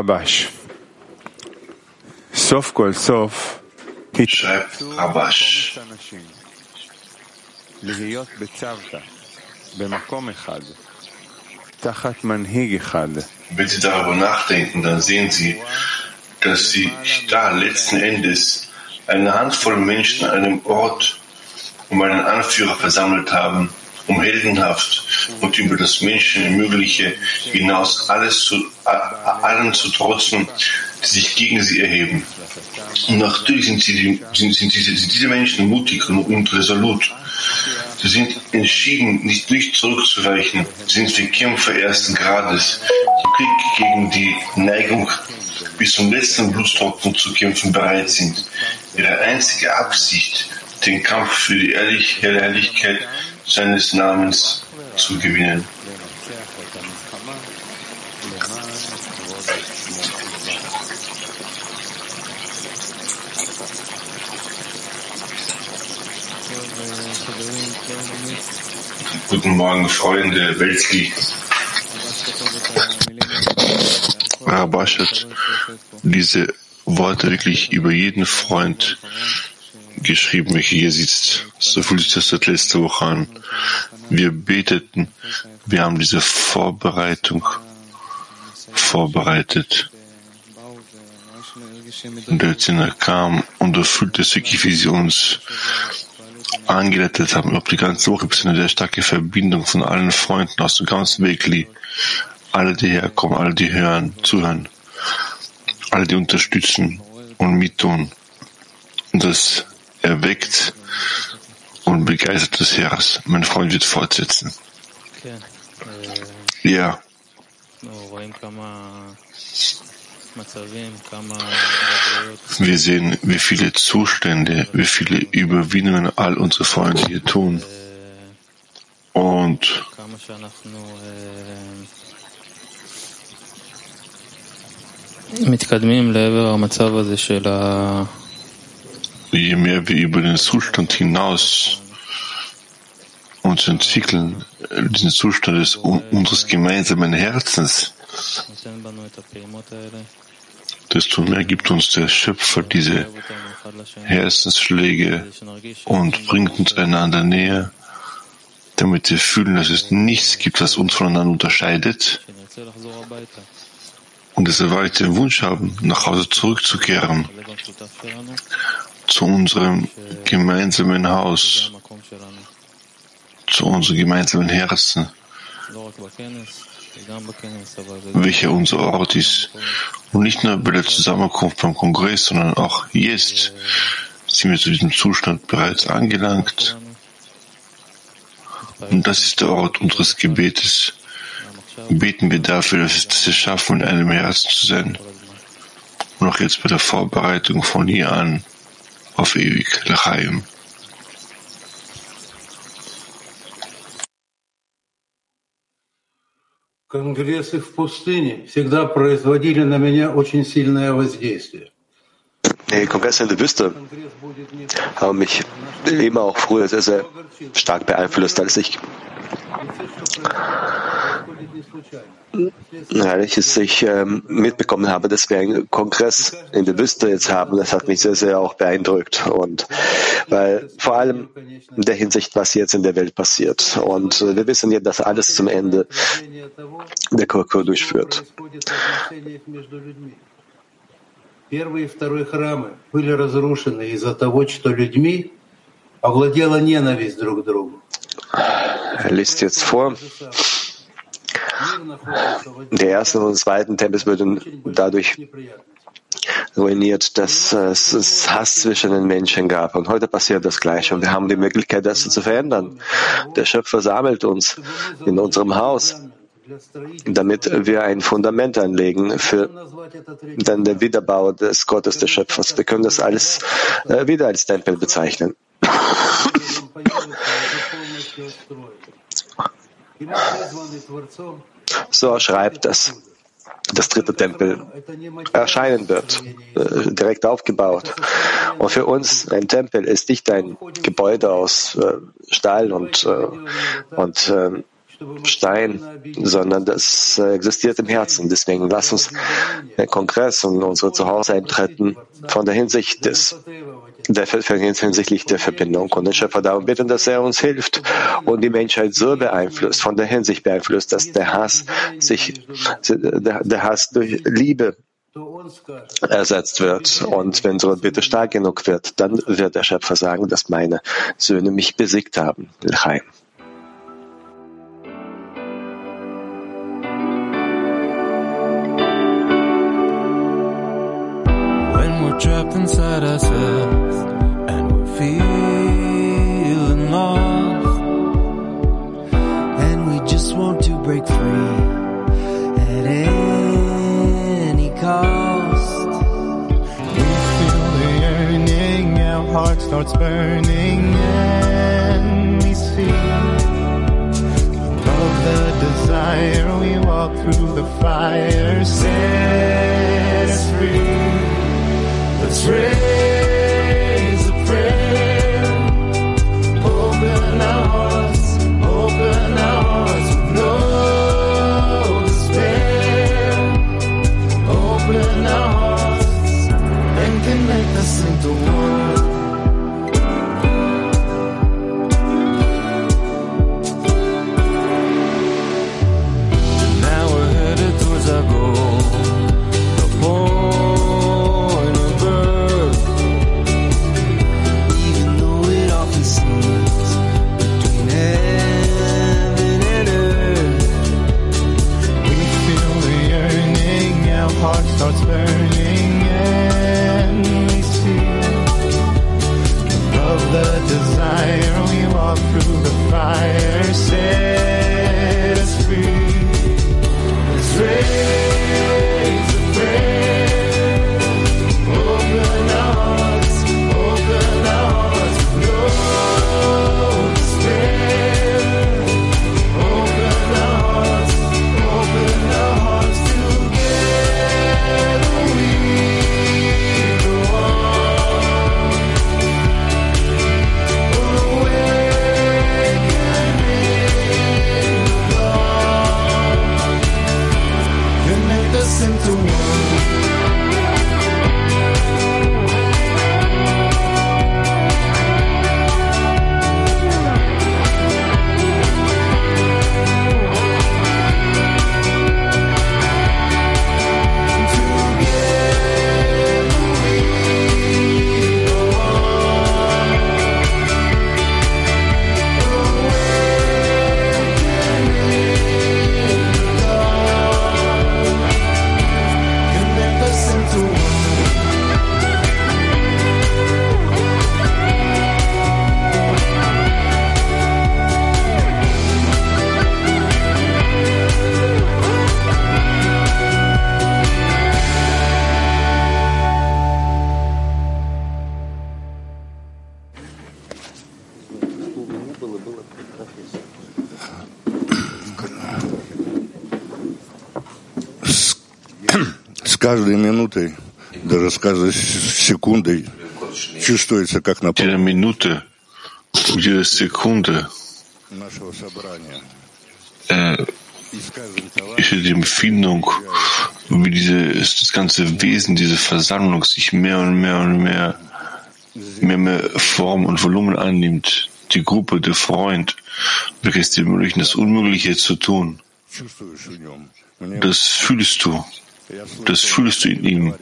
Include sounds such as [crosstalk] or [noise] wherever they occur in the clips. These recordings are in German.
Rabash. Sof kol sof. Schreibt Rabash. Wenn Sie darüber nachdenken, dann sehen Sie, dass Sie da letzten Endes eine Handvoll Menschen an einem Ort um einen Anführer versammelt haben, um heldenhaft und über das Menschenmögliche hinaus alles zu, allen zu trotzen, die sich gegen sie erheben. Und natürlich sind, sie, sind, sind, diese, sind diese Menschen mutig und, resolut. Sie sind entschieden, nicht, nicht zurückzuweichen. Sie sind wie Kämpfer ersten Grades, die Krieg gegen die Neigung bis zum letzten Blutstropfen zu kämpfen bereit sind. Ihre einzige Absicht, den Kampf für die Ehrlich Herrlichkeit seines Namens zu gewinnen. Guten Morgen, Freunde Welski. Herr Baschet, diese Worte wirklich über jeden Freund geschrieben, welcher hier sitzt. So fühlt sich das seit letzter Woche an. Wir beteten, wir haben diese Vorbereitung vorbereitet. Und der Zehner kam und er fühlte es wirklich, wie sie uns angeleitet haben, ob die ganze Woche bis eine sehr starke Verbindung von allen Freunden aus dem ganzen Wegli. Alle, die herkommen, alle, die hören, zuhören, alle, die unterstützen und mittun. Und das erweckt und begeistert das Herz. Mein Freund wird fortsetzen. Ja, wir sehen, wie viele Zustände, wie viele Überwindungen all unsere Freunde hier tun. Und מתקדמים לעבר המצב הזה של ה... je mehr wir über den Zustand hinaus uns entwickeln, diesen Zustand des, unseres gemeinsamen Herzens, desto mehr gibt uns der Schöpfer diese Herzensschläge und bringt uns einander näher, damit wir fühlen, dass es nichts gibt, was uns voneinander unterscheidet und dass wir weiter den Wunsch haben, nach Hause zurückzukehren zu unserem gemeinsamen Haus, zu unserem gemeinsamen Herzen, welcher unser Ort ist. Und nicht nur bei der Zusammenkunft beim Kongress, sondern auch jetzt sind wir zu diesem Zustand bereits angelangt. Und das ist der Ort unseres Gebetes. Beten wir dafür, dass wir es schaffen, in einem Herzen zu sein. Und auch jetzt bei der Vorbereitung von hier an auf ewig Lachaim. Конгрессы в пустыне всегда производили на меня очень сильное воздействие. Die Kongresse in der Wüste haben mich immer auch früher sehr, sehr stark beeinflusst, als ich als ich ähm, mitbekommen habe, dass wir einen Kongress in der Wüste jetzt haben, das hat mich sehr, sehr auch beeindruckt. Und weil vor allem in der Hinsicht, was jetzt in der Welt passiert. Und äh, wir wissen ja, dass alles zum Ende der Kultur durchführt. Первый и второй храмы были разрушены из-за того, что людьми овладела ненависть друг к другу. Er liest jetzt vor. Der erste und zweiten Tempel würden dadurch ruiniert, dass es Hass zwischen den Menschen gab. Und heute passiert das Gleiche. Und wir haben die Möglichkeit, das zu verändern. Der Schöpfer sammelt uns in unserem Haus, damit wir ein Fundament anlegen für dann den Wiederbau des Gottes des Schöpfers. Wir können das alles äh, wieder als Tempel bezeichnen. [coughs] [coughs] [coughs] So schreibt es das dritte Tempel erscheinen wird, äh, direkt aufgebaut. Und für uns ein Tempel ist nicht ein Gebäude aus äh, Stahl und, äh, und ähm, Stein, sondern das existiert im Herzen. Deswegen lass uns den Kongress und unsere Zuhause eintreten von der Hinsicht des der, hinsichtlich der Verbindung und den Schöpfer darum bitten, dass er uns hilft und die Menschheit so beeinflusst, von der Hinsicht beeinflusst, dass der Hass sich, der, Hass durch Liebe ersetzt wird. Und wenn so Bitte stark genug wird, dann wird der Schöpfer sagen, dass meine Söhne mich besiegt haben. L'chaim. Heart starts burning and we see above the desire we walk through the fire set us free Let's raise каждой минутой, даже с каждой секундой чувствуется, как на Jede Minute, jede Sekunde нашего собрания. äh, И с каждым ist die Empfindung, wie diese, das ganze Wesen, diese Versammlung sich mehr und mehr und mehr, mehr, mehr Form und Volumen annimmt. Die Gruppe, der Freund, welches dir ermöglichen, das Unmögliche zu tun. чувствуешь в нем. Мне Das fühlst du. Das fühlst du in ihm.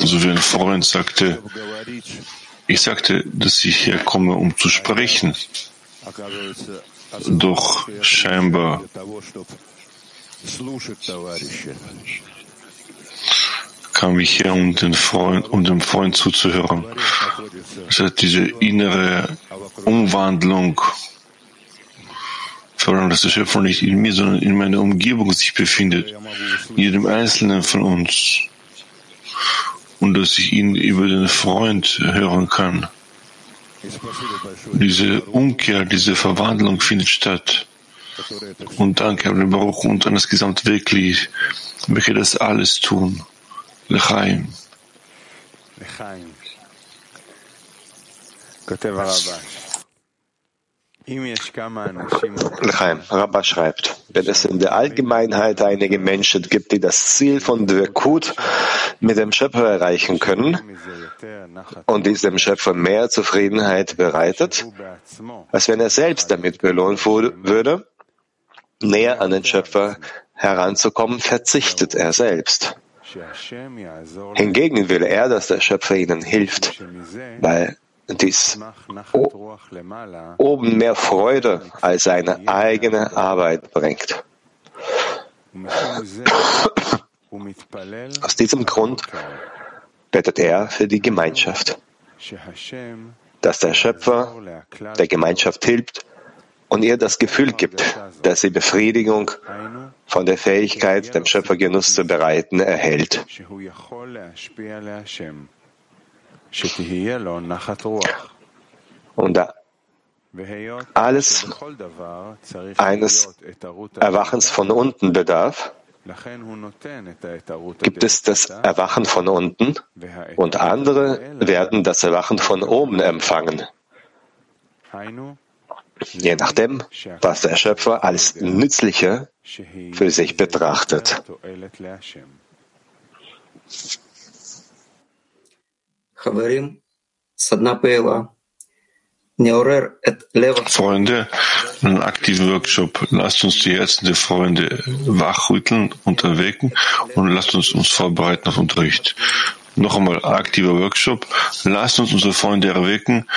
Also so wie ein Freund sagte, ich sagte, dass ich herkomme, um zu sprechen. Doch scheinbar kam ich her, um, den Freund, um dem Freund zuzuhören. Es hat diese innere Umwandlung Verlangt, dass der Schöpfer nicht in mir, sondern in meiner Umgebung sich befindet, in jedem Einzelnen von uns. Und dass ich ihn über den Freund hören kann. Diese Umkehr, diese Verwandlung findet statt. Und danke, an den Baruch, und an das gesamte Wegli. Möchte das alles tun. Lechaim. Lechaim. Chaim, Rabba schreibt, wenn es in der Allgemeinheit einige Menschen gibt, die das Ziel von Dwekut mit dem Schöpfer erreichen können und dies dem Schöpfer mehr Zufriedenheit bereitet, als wenn er selbst damit belohnt würde, näher an den Schöpfer heranzukommen, verzichtet er selbst. Hingegen will er, dass der Schöpfer ihnen hilft, weil dies oben mehr Freude als seine eigene Arbeit bringt. Aus diesem Grund bettet er für die Gemeinschaft, dass der Schöpfer der Gemeinschaft hilft und ihr das Gefühl gibt, dass sie Befriedigung von der Fähigkeit, dem Schöpfer Genuss zu bereiten, erhält. Und da alles eines Erwachens von unten bedarf, gibt es das Erwachen von unten und andere werden das Erwachen von oben empfangen. Je nachdem, was der Schöpfer als Nützliche für sich betrachtet. Freunde, einen aktiven Workshop. Lasst uns die Herzen der Freunde wachrütteln und erwecken und lasst uns uns vorbereiten auf Unterricht. Noch einmal aktiver Workshop. Lasst uns unsere Freunde erwecken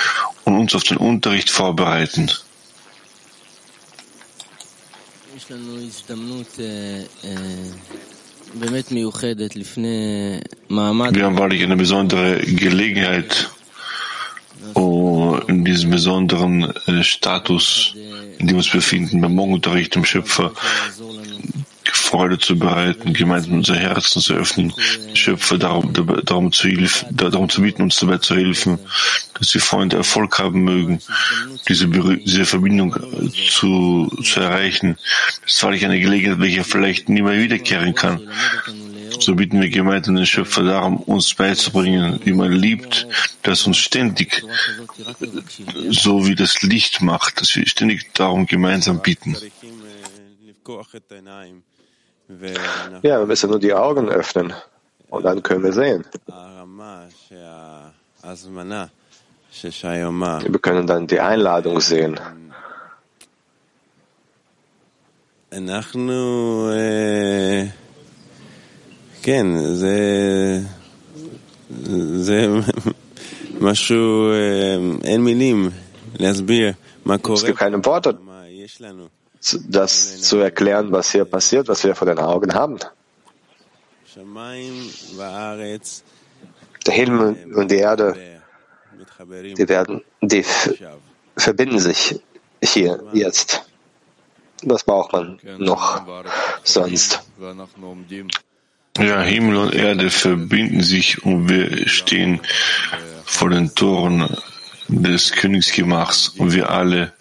und uns auf den Unterricht vorbereiten. Wir haben wahrlich eine besondere Gelegenheit, in diesem besonderen Status, in dem wir uns befinden, beim Morgenunterricht im Schöpfer, Freude zu bereiten, gemeinsam unser Herzen zu öffnen, Schöpfer darum, darum, zu, hilf, darum zu bieten, uns dabei zu helfen, dass die Freunde Erfolg haben mögen, diese, diese Verbindung äh, zu, zu erreichen. Das ist wahrlich eine Gelegenheit, welche vielleicht nie mehr wiederkehren kann. So bitten wir gemeinsam den Schöpfer darum, uns beizubringen, wie man liebt, dass uns ständig, so wie das Licht macht, dass wir ständig darum gemeinsam bieten. Ja, wir müssen nur die Augen öffnen und dann können wir sehen. הרמה שההזמנה ששי אמר, Wir können dann die Einladung sehen. אנחנו, אה, כן, זה, זה משהו, אה, אין מילים להסביר מה Es קורה, gibt keine Worte, מה יש לנו. das zu erklären, was hier passiert, was wir vor den Augen haben. Der Himmel und die Erde, die werden, die verbinden sich hier, jetzt. Was braucht man noch sonst. Ja, Himmel und Erde verbinden sich und wir stehen vor den Toren des Königsgemachs und wir alle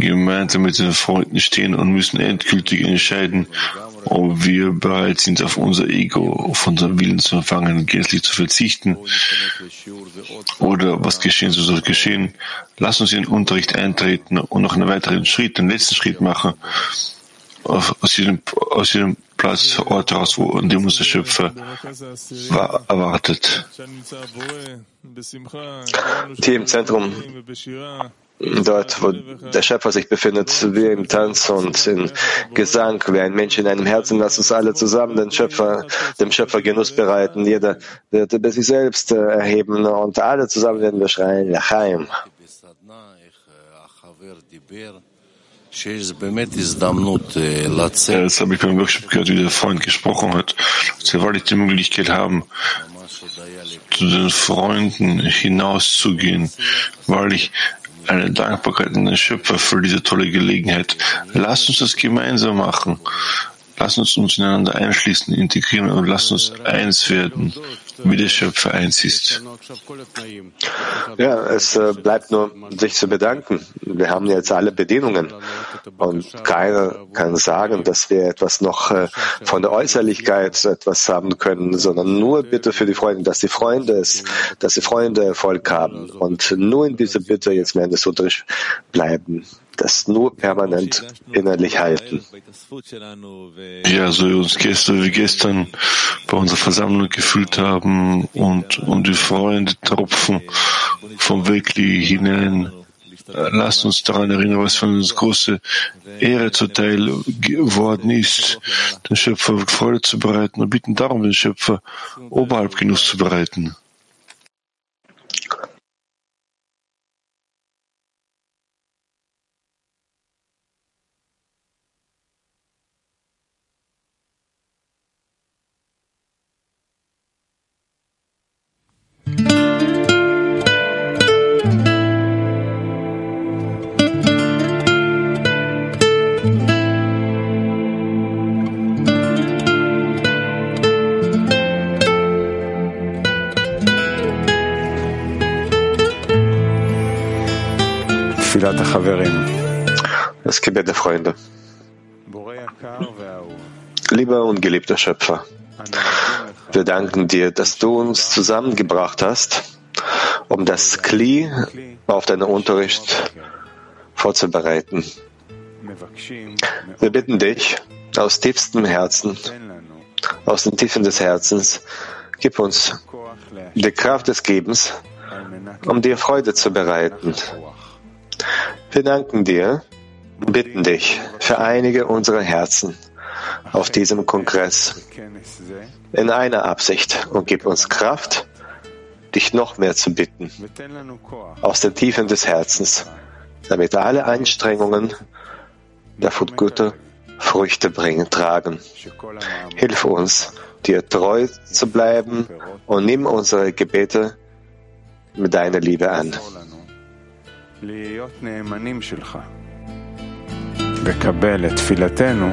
gemeinsam mit den Freunden stehen und müssen endgültig entscheiden, ob wir bereit sind, auf unser Ego, auf unseren Willen zu empfangen, gänzlich zu verzichten oder was geschehen so soll geschehen. Lass uns in den Unterricht eintreten und noch einen weiteren Schritt, den letzten Schritt machen, aus, jedem, aus jedem Platz, Ort heraus, wo an dem war, erwartet. Hier im Zentrum, dort, wo der Schöpfer sich befindet, wir im Tanz und in Gesang, wie ein Mensch in einem Herzen, lass uns alle zusammen den Schöpfer, dem Schöpfer Genuss bereiten. Jeder wird sich selbst äh, erheben und alle zusammen werden wir schreien, Lachaim. Das habe ich beim Workshop gehört, wie der Freund gesprochen hat, dass wir wahrlich die Möglichkeit haben, zu den Freunden hinauszugehen, wahrlich eine Dankbarkeit an den Schöpfer für diese tolle Gelegenheit. Lasst uns das gemeinsam machen. Lasst uns uns ineinander einschließen, integrieren und lasst uns eins werden, wie der Schöpfer eins ist. Ja, es äh, bleibt nur, sich zu bedanken. Wir haben jetzt alle Bedingungen und keiner kann sagen, dass wir etwas noch äh, von der Äußerlichkeit etwas haben können, sondern nur Bitte für die Freunde, dass die Freunde es, dass die Freunde Erfolg haben und nur in dieser Bitte jetzt während des Unterrichts bleiben das nur permanent innerlich halten. Ja, so wir uns gestern wie gestern bei unserer Versammlung gefühlt haben und, und die Freunde tropfen vom Weckli hinein. Lasst uns daran erinnern, was von uns große Ehre zuteil geworden ist, den Schöpfer Freude zu bereiten und bitten darum, den Schöpfer oberhalb Genuss zu bereiten. Das Gebet der Freunde. Lieber und geliebter Schöpfer, wir danken dir, dass du uns zusammengebracht hast, um das Kli auf deinen Unterricht vorzubereiten. Wir bitten dich aus tiefstem Herzen, aus den Tiefen des Herzens, gib uns die Kraft des Gebens, um dir Freude zu bereiten. Wir danken dir und bitten dich für einige unserer Herzen auf diesem Kongress in einer Absicht und gib uns Kraft, dich noch mehr zu bitten aus den Tiefen des Herzens, damit alle Anstrengungen der gute Früchte bringen, tragen. Hilf uns, dir treu zu bleiben und nimm unsere Gebete mit deiner Liebe an. להיות נאמנים שלך. וקבל את תפילתנו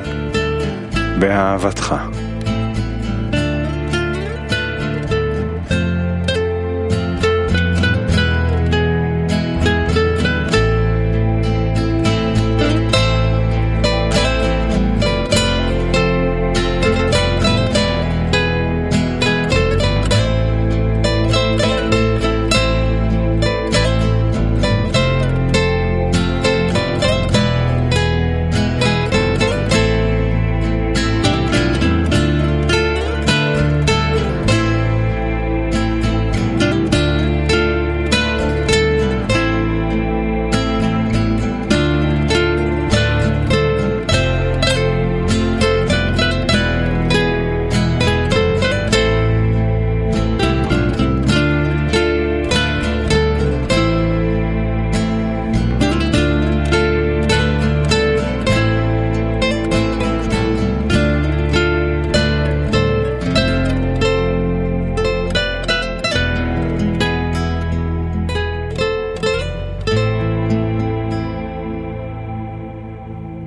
באהבתך.